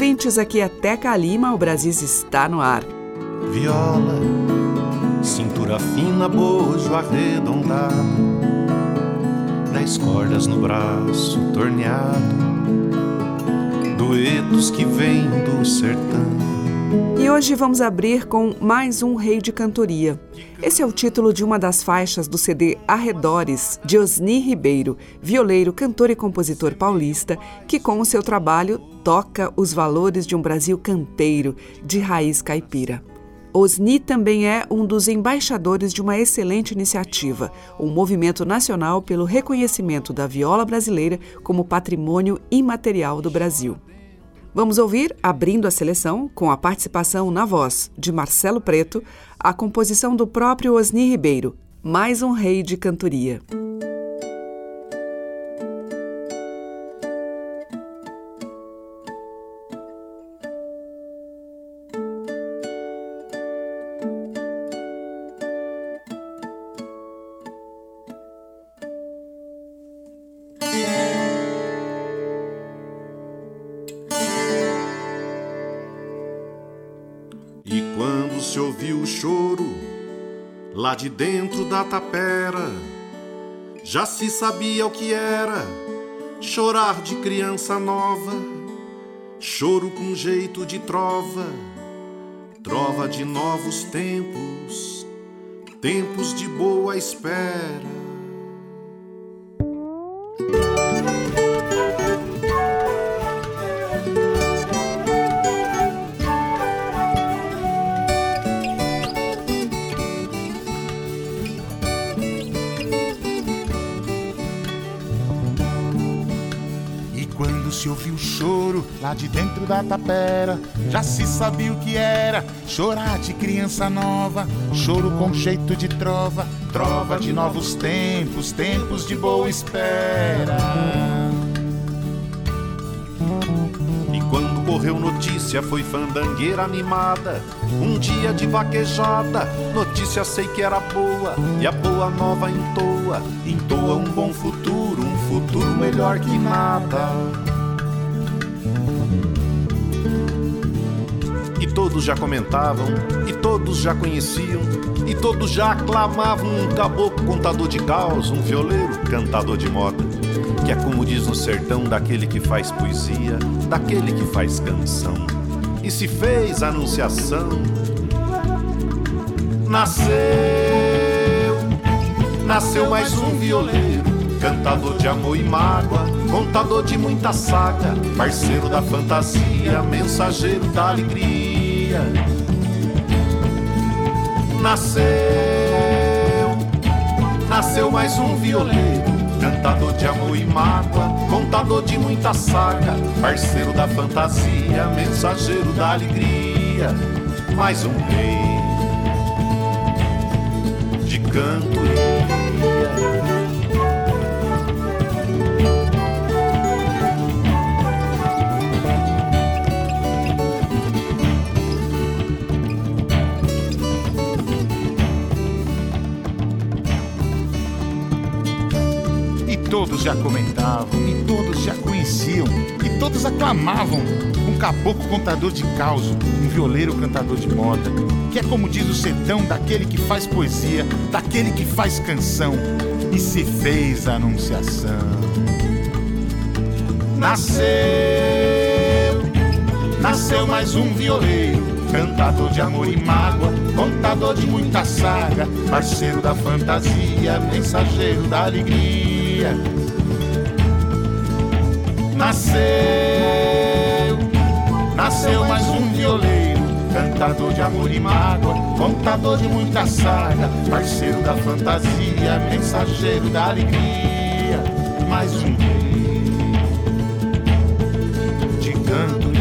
Ouvintes. Aqui é Teca Lima. O Brasis está no ar. Viola, cintura fina, bojo arredondado, dez cordas no braço torneado, duetos que vêm do sertão. E hoje vamos abrir com mais um Rei de Cantoria. Esse é o título de uma das faixas do CD Arredores, de Osni Ribeiro, violeiro, cantor e compositor paulista, que com o seu trabalho toca os valores de um Brasil campeiro, de raiz caipira. Osni também é um dos embaixadores de uma excelente iniciativa, um movimento nacional pelo reconhecimento da viola brasileira como patrimônio imaterial do Brasil. Vamos ouvir, abrindo a seleção, com a participação na voz de Marcelo Preto, a composição do próprio Osni Ribeiro, Mais um Rei de Cantoria. E quando se ouviu o choro, lá de dentro da tapera, já se sabia o que era chorar de criança nova, choro com jeito de trova, trova de novos tempos, tempos de boa espera. Lá de dentro da tapera, já se sabia o que era chorar de criança nova, choro com jeito de trova, trova de novos tempos, tempos de boa espera. E quando correu notícia, foi fandangueira animada. Um dia de vaquejada, notícia sei que era boa. E a boa nova entoa, entoa um bom futuro, um futuro melhor que nada. Todos já comentavam, e todos já conheciam, e todos já aclamavam um caboclo contador de caos, um violeiro cantador de moda que é como diz no sertão daquele que faz poesia, daquele que faz canção. E se fez anunciação. Nasceu, nasceu mais um violeiro, cantador de amor e mágoa, contador de muita saga, parceiro da fantasia, mensageiro da alegria. Nasceu, nasceu mais um violeiro Cantador de amor e mágoa, contador de muita saga, parceiro da fantasia, mensageiro da alegria, mais um rei de cantoria. E todos já comentavam, e todos já conheciam, e todos aclamavam um caboclo contador de caos, um violeiro cantador de moda, que é como diz o sertão daquele que faz poesia, daquele que faz canção, e se fez a anunciação. Nasceu, nasceu mais um violeiro, cantador de amor e mágoa, contador de muita saga, parceiro da fantasia, mensageiro da alegria. Nasceu, nasceu mais um violeiro, cantador de amor e mágoa, contador de muita saga, parceiro da fantasia, mensageiro da alegria, mais um rei de cantoria.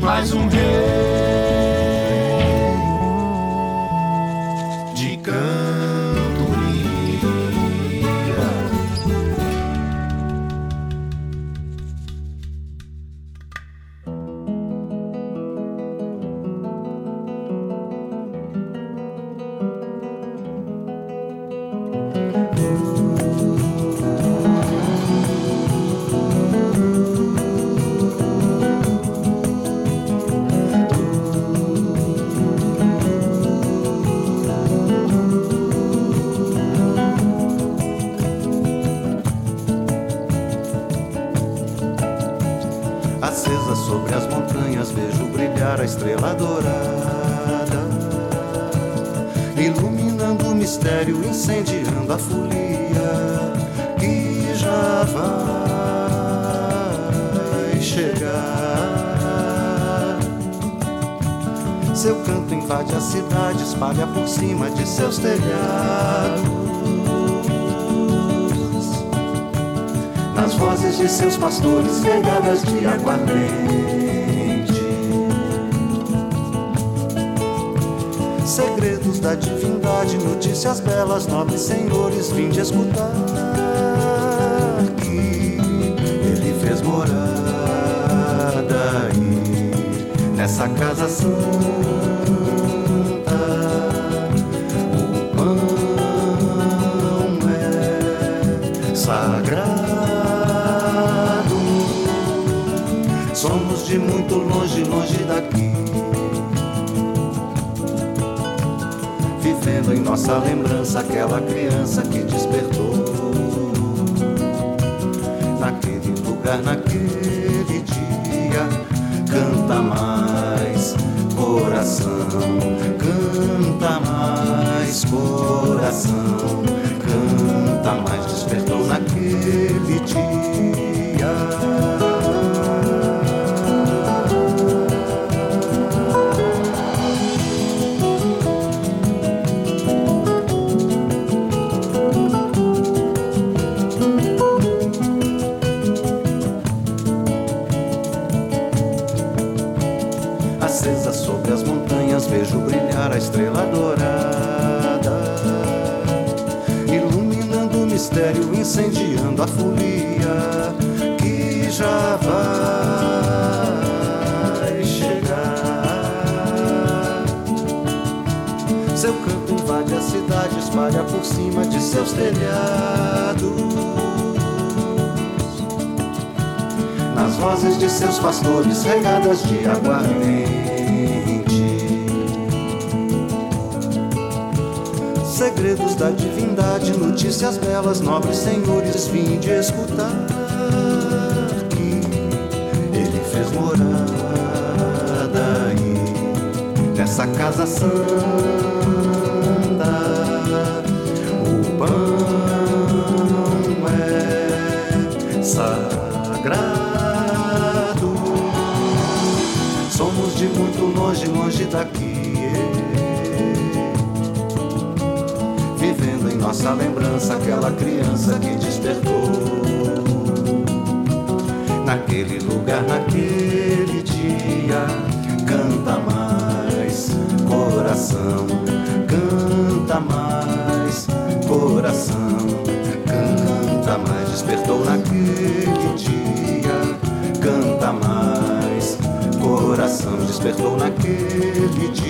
mais um rei estrela dourada, iluminando o mistério, incendiando a folia que já vai chegar. Seu canto invade a cidade, espalha por cima de seus telhados. nas vozes de seus pastores regadas de aguardente. Segredos da divindade, notícias belas, nobres senhores, vinde escutar que ele fez morada aí nessa casa santa. O pão é sagrado. Somos de muito longe, longe daqui. Nossa lembrança aquela criança que despertou. Naquele lugar, naquele dia, canta mais coração, canta mais coração, espalha por cima de seus telhados. nas vozes de seus pastores regadas de aguardente. Segredos da divindade, notícias belas, nobres senhores, vinde escutar que ele fez morada aí nessa casa santa. De muito longe, longe daqui. Vivendo em nossa lembrança aquela criança que despertou. Naquele lugar, naquele dia, canta mais coração, canta mais coração despertou naquele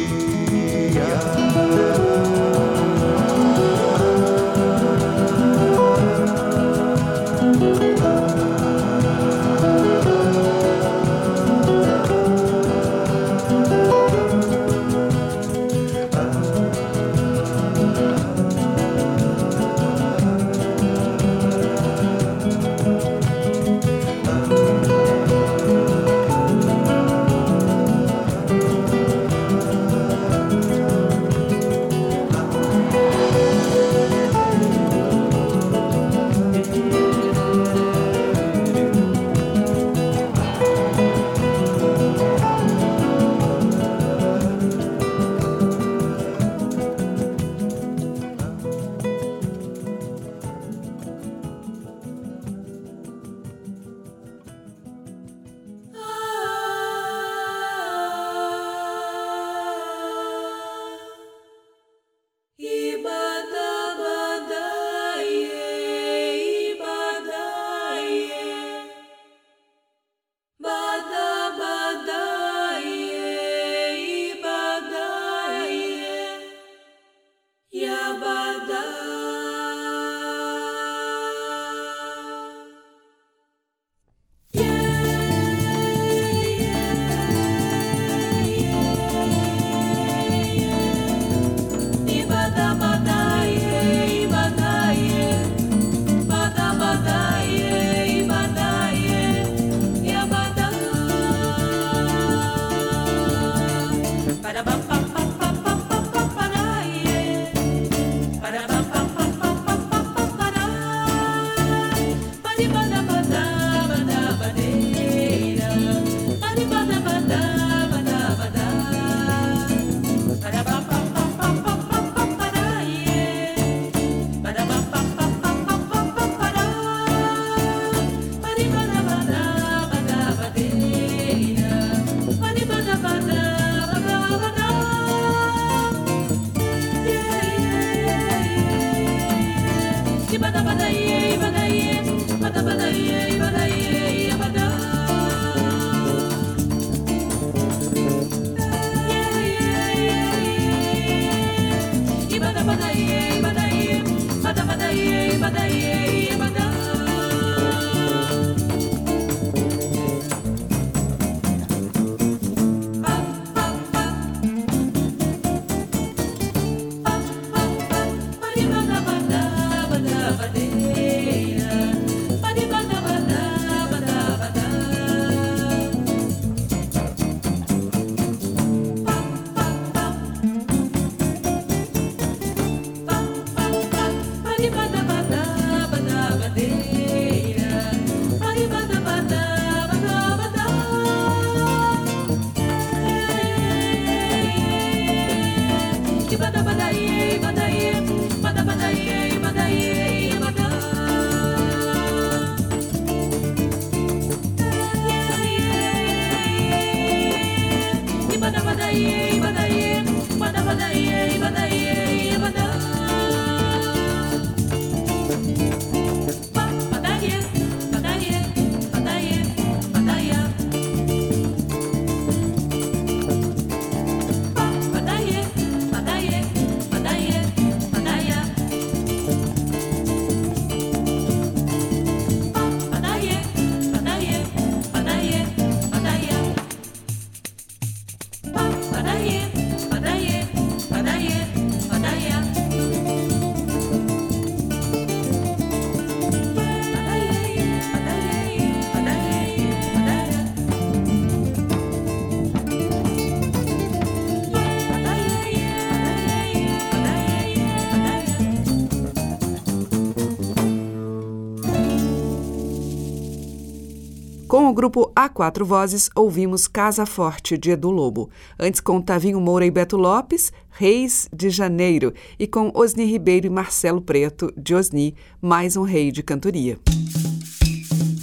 o grupo A Quatro Vozes, ouvimos Casa Forte, de Edu Lobo. Antes, com Tavinho Moura e Beto Lopes, Reis de Janeiro. E com Osni Ribeiro e Marcelo Preto, de Osni, mais um rei de cantoria.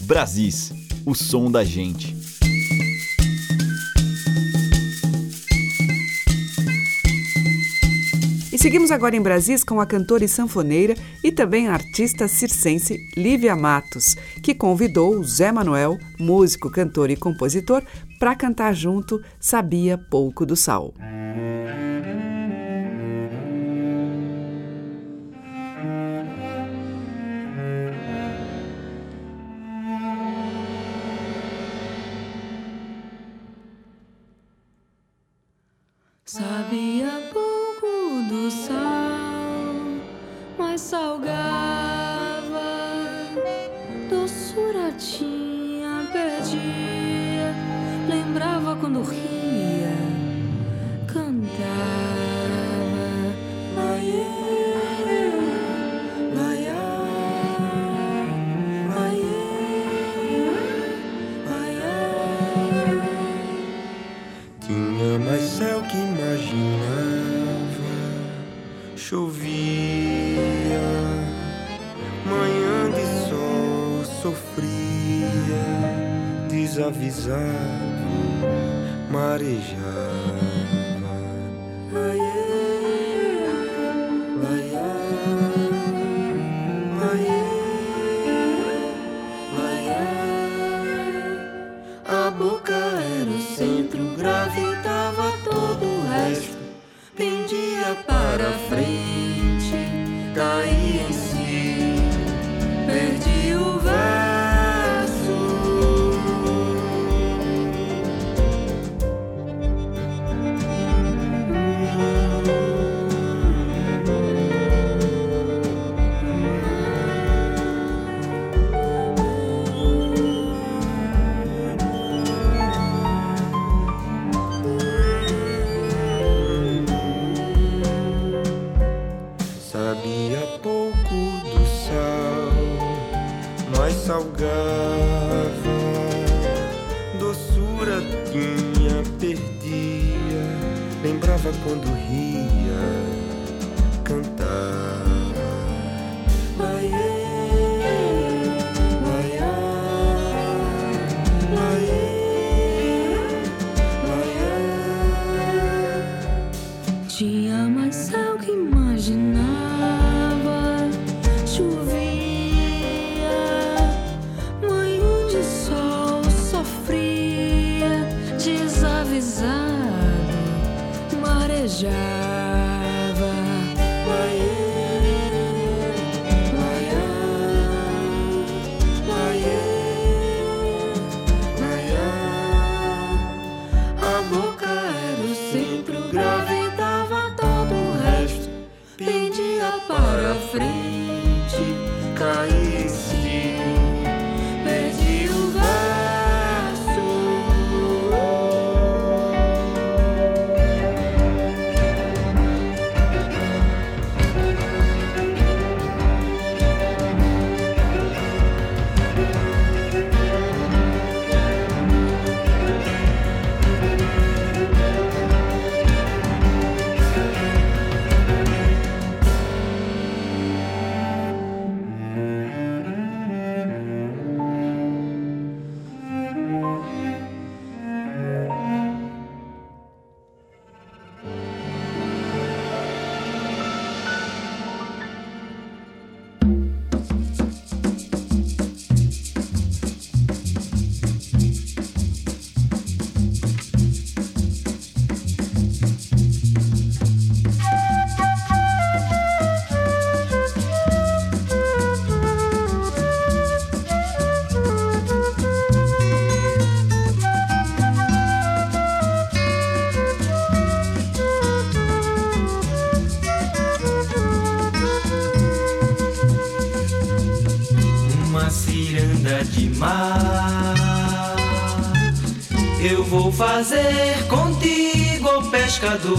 Brasis, o som da gente. Seguimos agora em Brasis com a cantora e sanfoneira e também artista circense Lívia Matos, que convidou Zé Manuel, músico, cantor e compositor, para cantar junto Sabia Pouco do Sal. casado, marejado. salgava, doçura tinha, perdia, lembrava quando ria. Fazer contigo, oh pescador?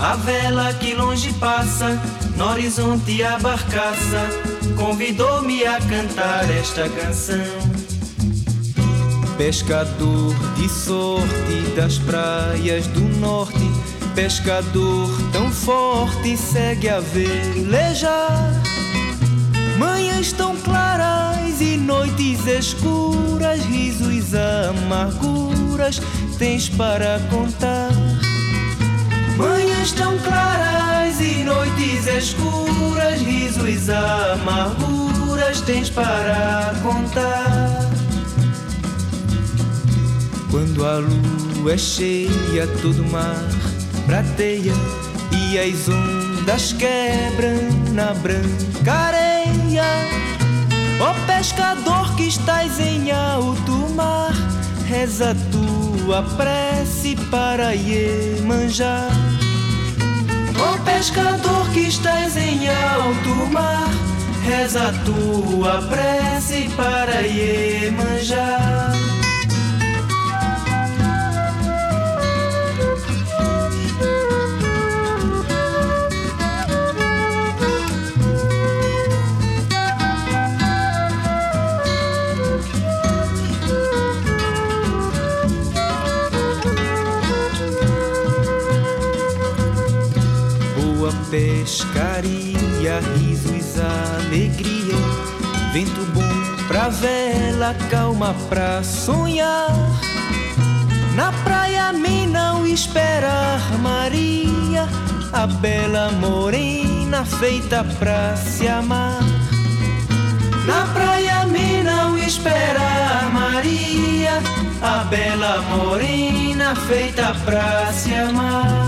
A vela que longe passa, no horizonte a barcaça, convidou-me a cantar esta canção. Pescador de sorte das praias do norte, pescador tão forte segue a velejar. Manhãs tão claras e noites escuras, risos amarguras tens para contar. Manhãs tão claras e noites escuras, risos amarguras tens para contar. Quando a lua é cheia, todo mar prateia e as ondas quebram na branca areia. Pescador que estás em alto mar, reza tua prece para Iemanjá. Ó pescador que estás em alto mar, reza tua prece para Iemanjá. Pescaria, risos, alegria, vento bom pra vela, calma pra sonhar. Na praia me não esperar Maria, a bela morena feita pra se amar. Na praia me não esperar Maria, a bela morena feita pra se amar.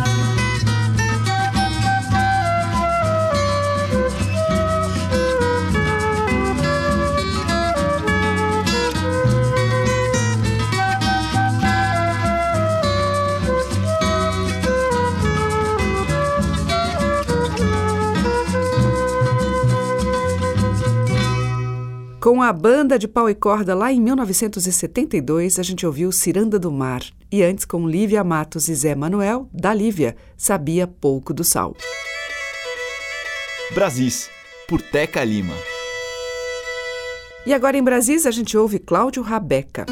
Com a banda de pau e corda lá em 1972, a gente ouviu Ciranda do Mar. E antes, com Lívia Matos e Zé Manuel, da Lívia, Sabia Pouco do Sal. Brasis, por Teca Lima. E agora em Brasis, a gente ouve Cláudio Rabeca.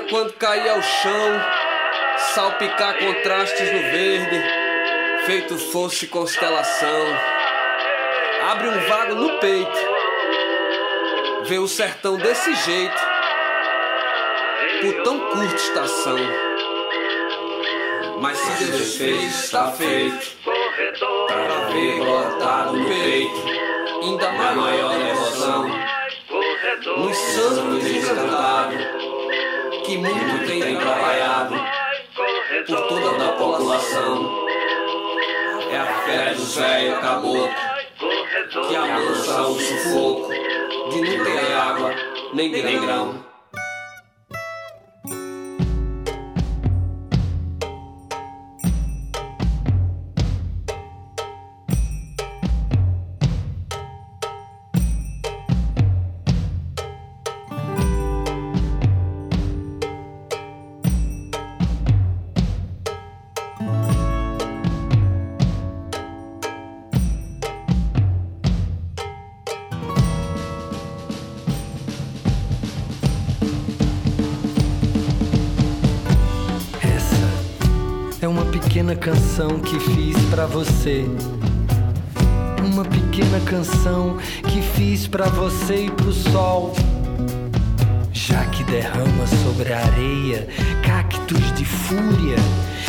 Quando cair ao chão, salpicar contrastes no verde, feito fosse constelação abre um vago no peito, vê o sertão desse jeito, por tão curta estação. Mas se Deus fez, está feito, para ver brotado no peito, ainda maior emoção, nos santos encantados, que muito tem trabalhado por toda a população. É a fé do velho caboclo que amansa o sufoco de não ter água nem grão. Você. Uma pequena canção que fiz para você e pro sol. Já que derrama sobre a areia cactos de fúria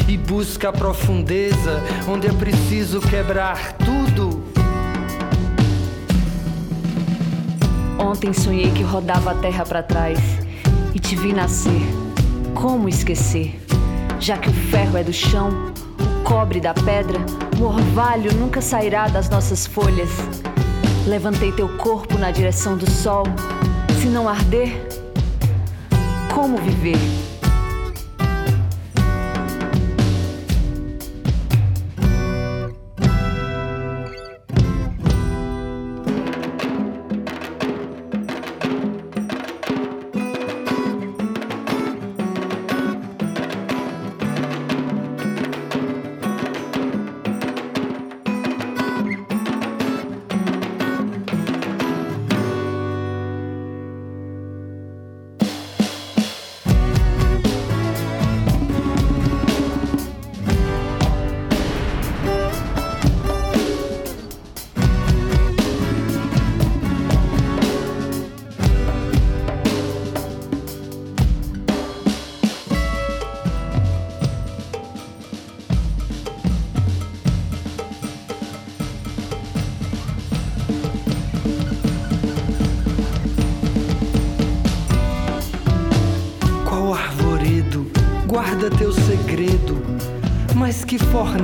e busca a profundeza onde é preciso quebrar tudo. Ontem sonhei que rodava a terra para trás e te vi nascer. Como esquecer? Já que o ferro é do chão, cobre da pedra, o orvalho nunca sairá das nossas folhas. Levantei teu corpo na direção do sol. Se não arder, como viver?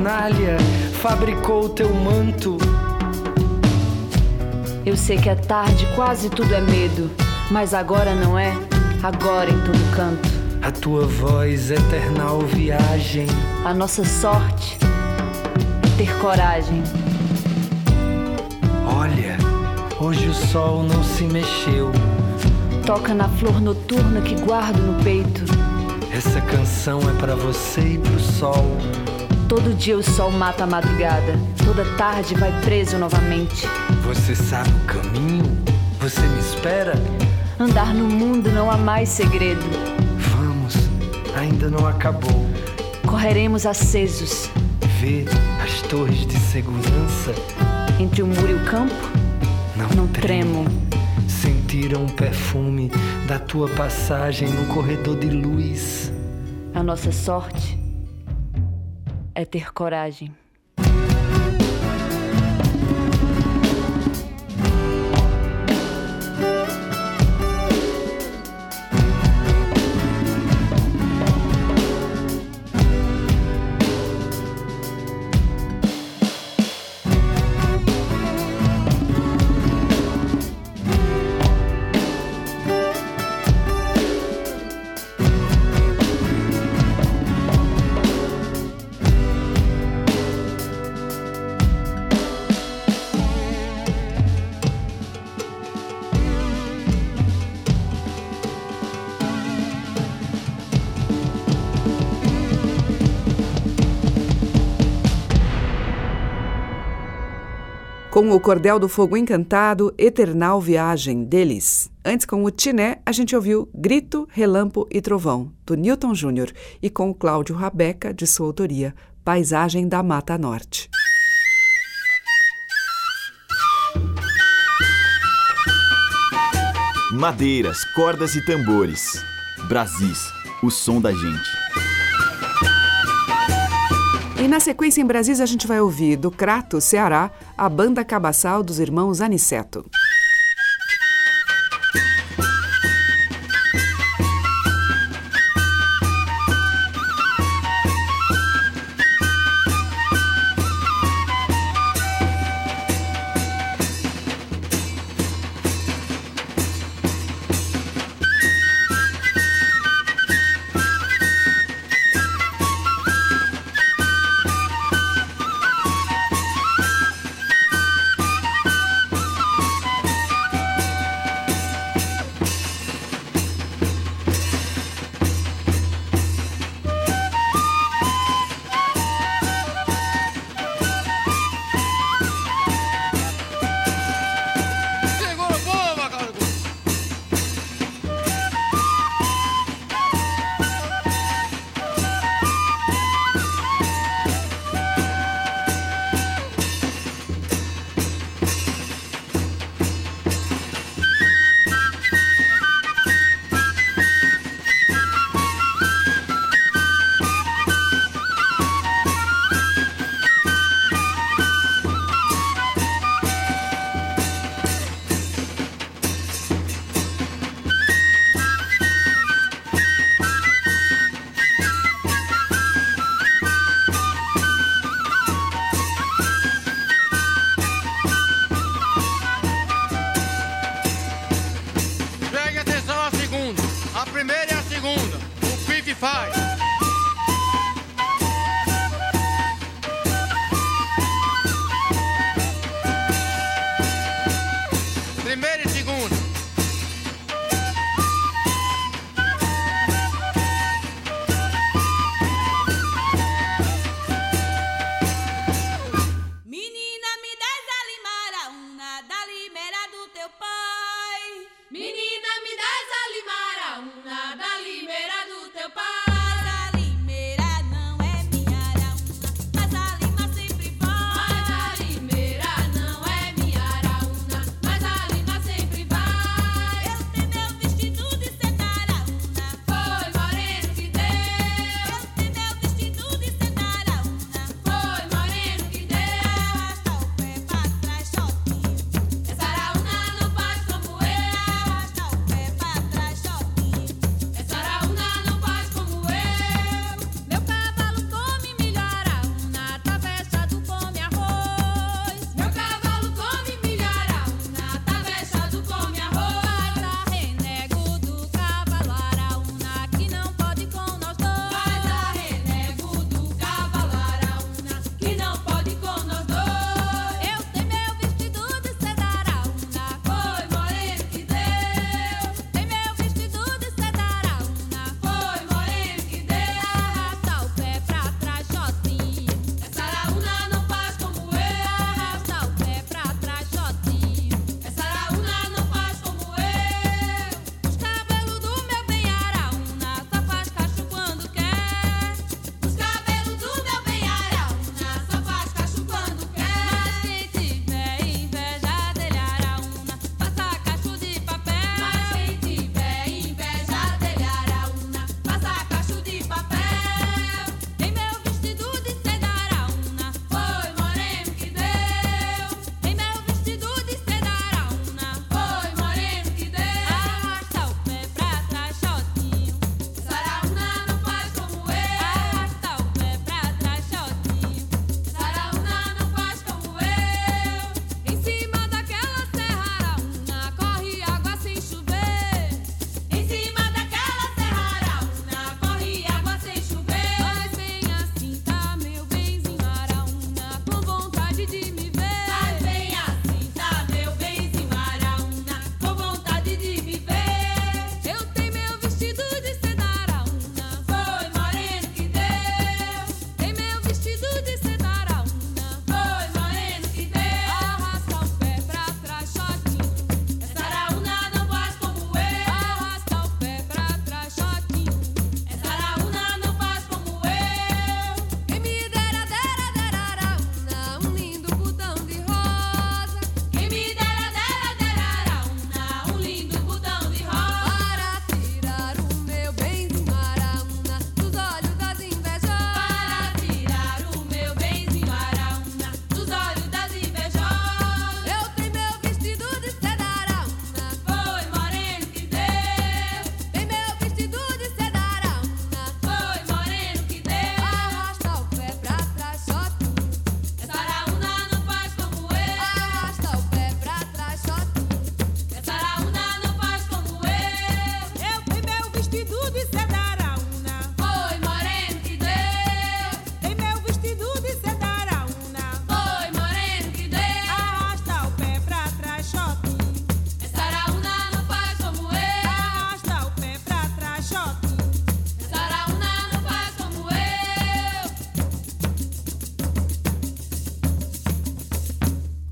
Fornalha fabricou teu manto. Eu sei que é tarde, quase tudo é medo, mas agora não é, agora em todo canto. A tua voz, eternal viagem. A nossa sorte é ter coragem. Olha, hoje o sol não se mexeu. Toca na flor noturna que guardo no peito. Essa canção é para você e pro sol. Todo dia o sol mata a madrugada, toda tarde vai preso novamente. Você sabe o caminho? Você me espera? Andar no mundo não há mais segredo. Vamos, ainda não acabou. Correremos acesos. Ver as torres de segurança. Entre o muro e o campo? Não, não tremo. Sentiram o perfume da tua passagem no corredor de luz. A nossa sorte é ter coragem. Com o Cordel do Fogo Encantado, Eternal Viagem deles. Antes, com o Tiné, a gente ouviu Grito, Relampo e Trovão, do Newton Júnior, e com o Cláudio Rabeca, de sua autoria, Paisagem da Mata Norte. Madeiras, cordas e tambores. Brasis, o som da gente. E na sequência em Brasis a gente vai ouvir do Crato, Ceará, a banda cabaçal dos irmãos Aniceto.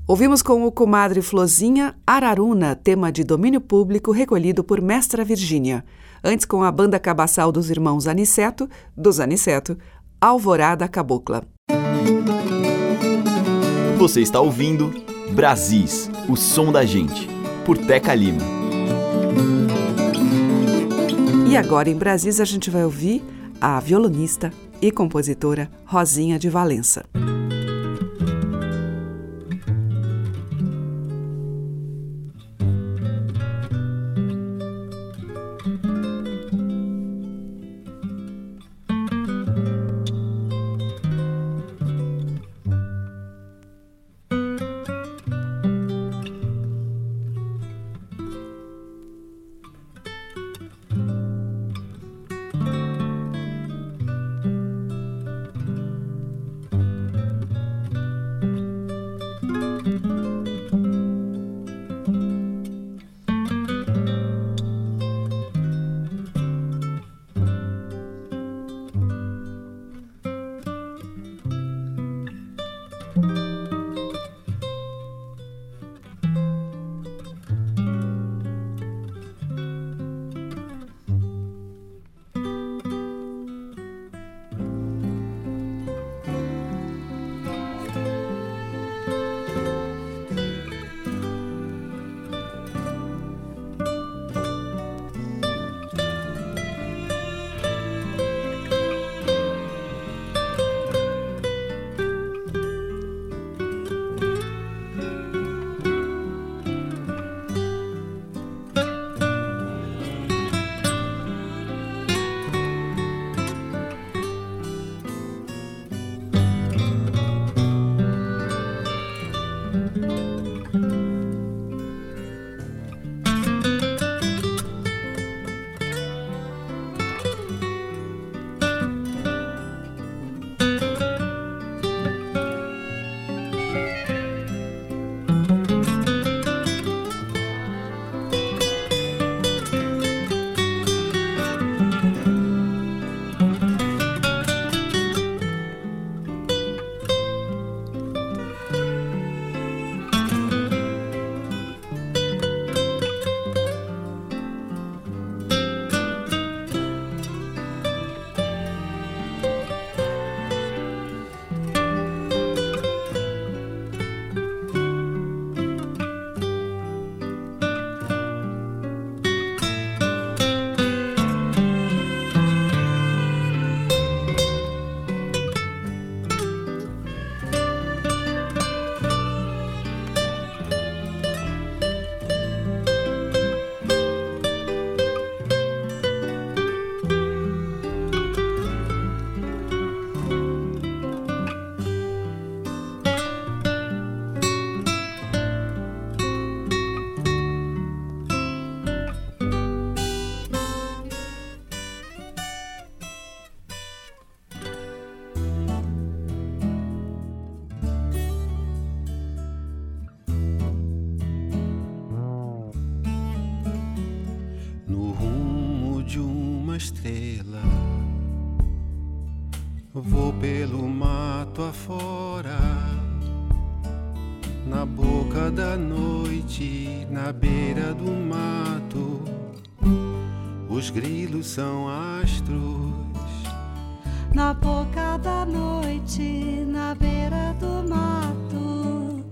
Ouvimos com o comadre Flozinha Araruna, tema de domínio público recolhido por Mestra Virgínia. Antes, com a banda cabaçal dos irmãos Aniceto, dos Aniceto, Alvorada Cabocla. Você está ouvindo Brasis, o som da gente, por Teca Lima. E agora em Brasis a gente vai ouvir a violonista e compositora Rosinha de Valença. São astros. Na boca da noite, na beira do mato.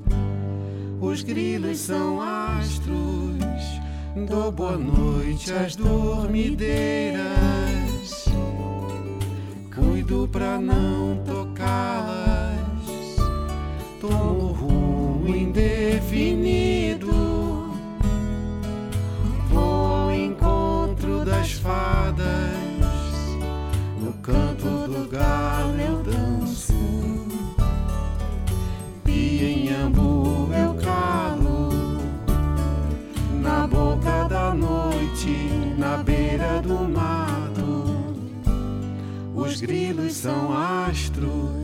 Os grilos são astros. Dou boa noite às dormideiras. Cuido pra não tocá-las. Tomo rumo indefinido. Vou ao encontro das fadas canto do galo eu danço e em ambu eu calo na boca da noite, na beira do mato. Os grilos são astros,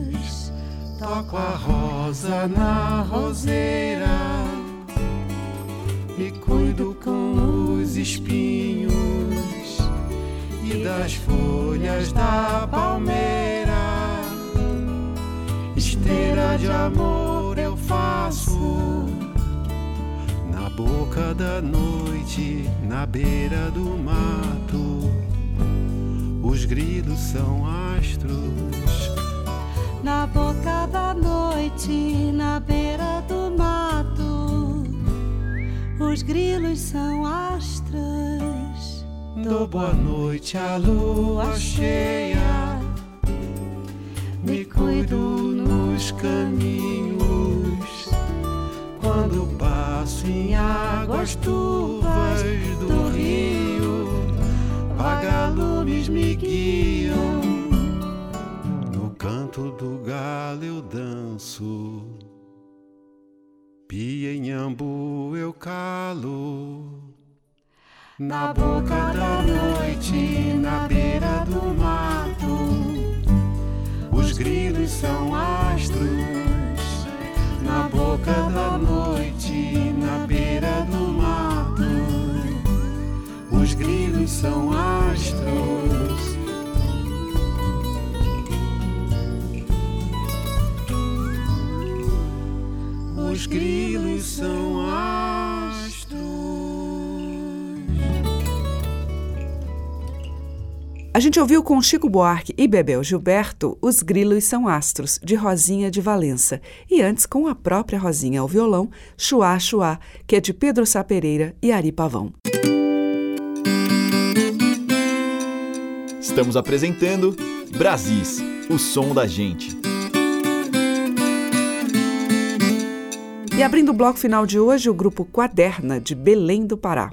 toco a rosa na roseira e cuido com os espinhos e das folhas da palmeira. Esteira de amor eu faço boca da noite, na beira do mato, os grilos são astros. Na boca da noite, na beira do mato, os grilos são astros. Dou boa noite à lua cheia, me cuido nos caminhos quando passo em águas turvas do rio, vagalumes me guiam. Do galo eu danço, pia em ambu eu calo. Na boca da noite, na beira do mato, os grilos são astros na boca da noite, na beira do mato. Os grilos são astros. Os grilos são astros. A gente ouviu com Chico Buarque e Bebel Gilberto Os Grilos São Astros, de Rosinha de Valença, e antes com a própria Rosinha ao violão, Chuá Chuá, que é de Pedro Sá Pereira e Ari Pavão. Estamos apresentando Brasis, o som da gente. E abrindo o bloco final de hoje, o grupo Quaderna, de Belém do Pará.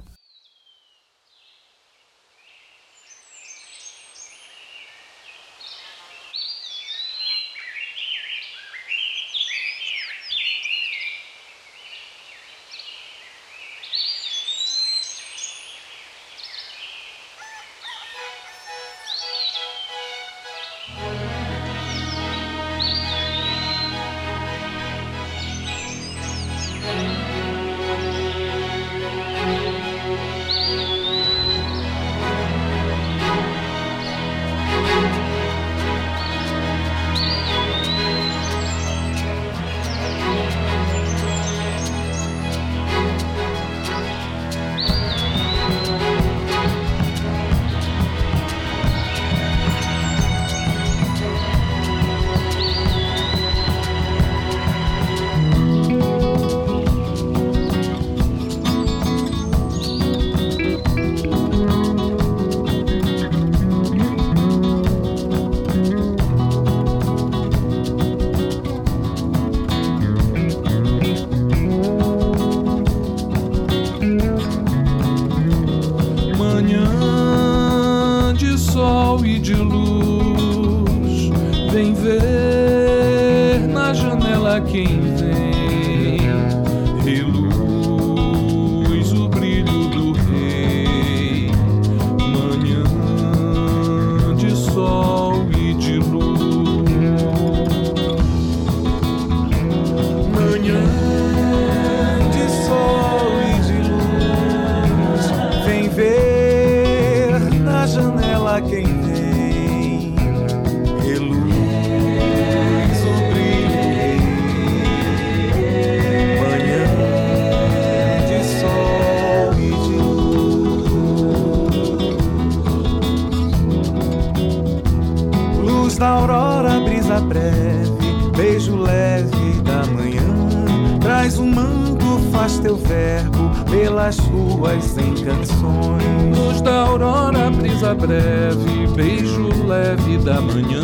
pausa breve, beijo leve da manhã.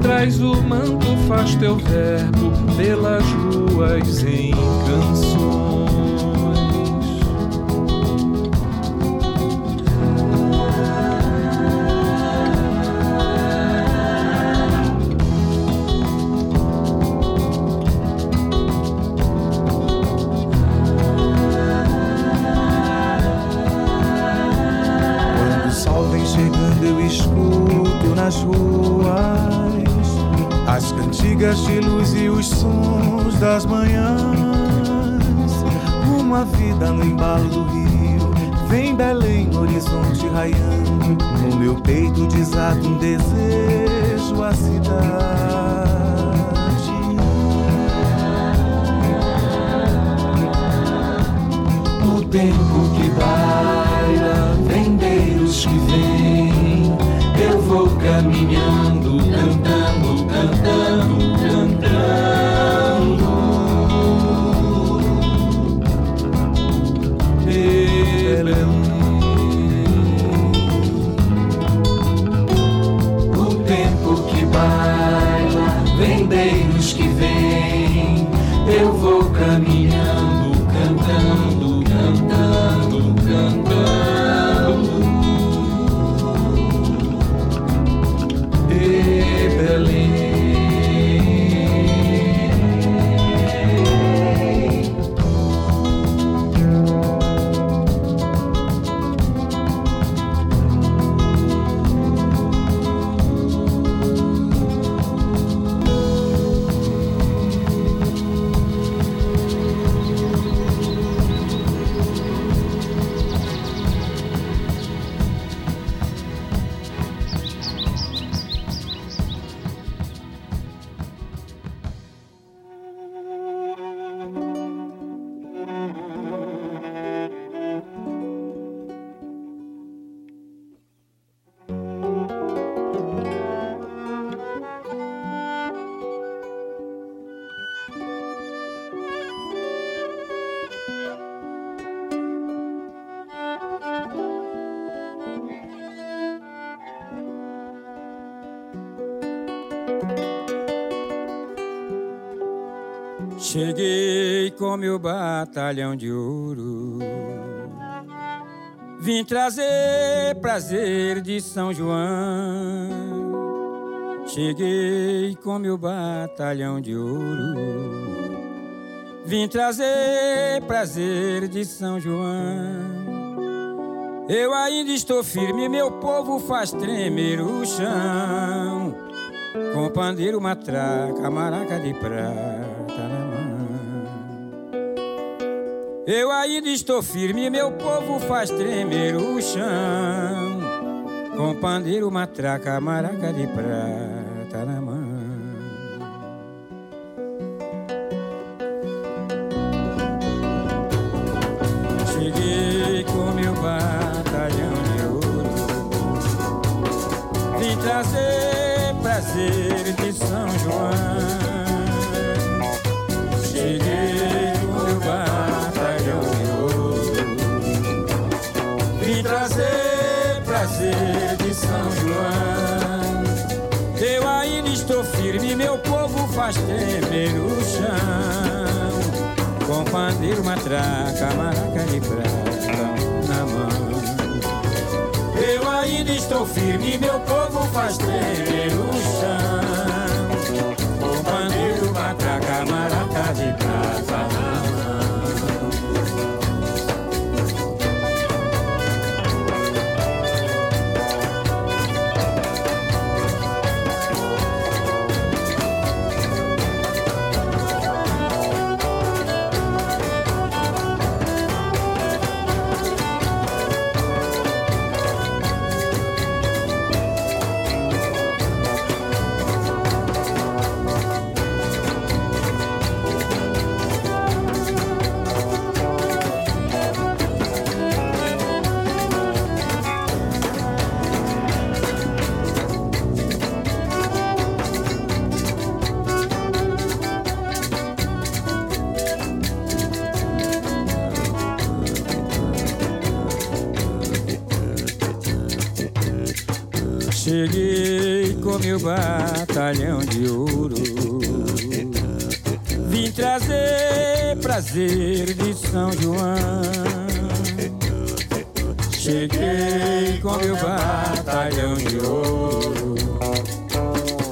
Traz o manto, faz teu verbo pelas ruas em canções. Que baila, vendeiros que Cheguei com meu batalhão de ouro. Vim trazer prazer de São João. Cheguei com meu batalhão de ouro. Vim trazer prazer de São João. Eu ainda estou firme, meu povo faz tremer o chão. Com pandeiro, matraca, maraca de prata Eu ainda estou firme, meu povo faz tremer o chão. Com pandeiro, matraca, maraca de prata faz tremer o chão. Com pandeiro, matraca, maraca de prata na mão. Eu ainda estou firme, meu povo faz tremer o chão. Com pandeiro, matraca, maraca de prata na mão. Cheguei com meu batalhão de ouro. Vim trazer prazer de São João. Cheguei com meu batalhão de ouro.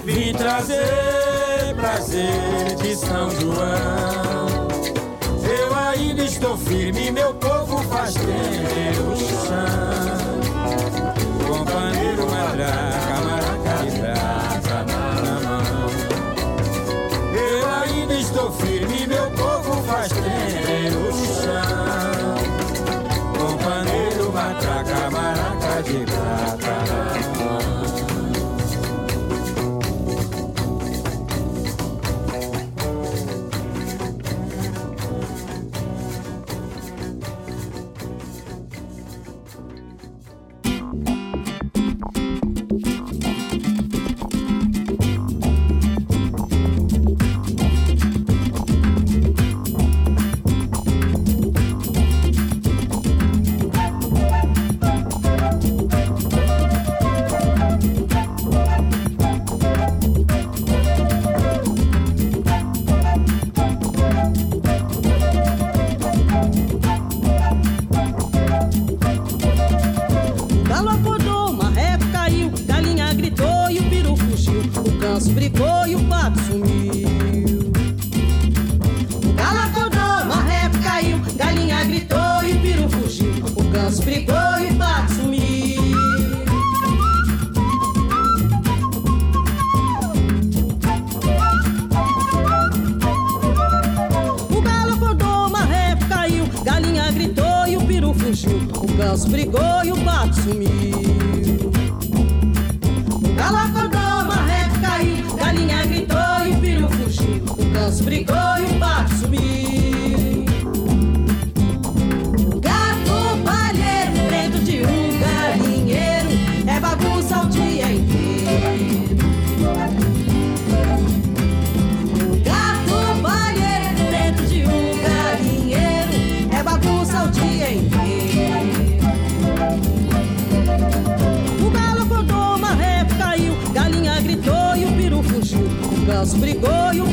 Vim trazer prazer de São João. Eu ainda estou firme, meu povo faz tremer o chão. Brigou e o pato sumiu. O galo acordou, marreco caiu, galinha gritou e o peru fugiu. O ganso brigou e o brigou e o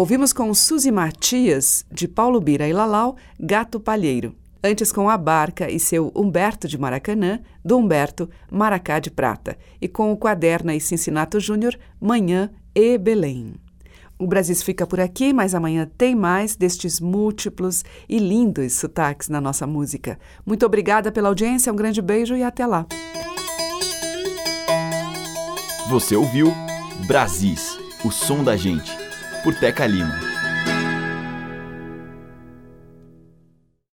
Ouvimos com Suzy Matias, de Paulo Bira e Lalau, Gato Palheiro. Antes com a Barca e seu Humberto de Maracanã, do Humberto Maracá de Prata. E com o Quaderna e Cincinato Júnior, Manhã e Belém. O Brasil fica por aqui, mas amanhã tem mais destes múltiplos e lindos sotaques na nossa música. Muito obrigada pela audiência, um grande beijo e até lá. Você ouviu Brasis, o som da gente, por Teca Lima.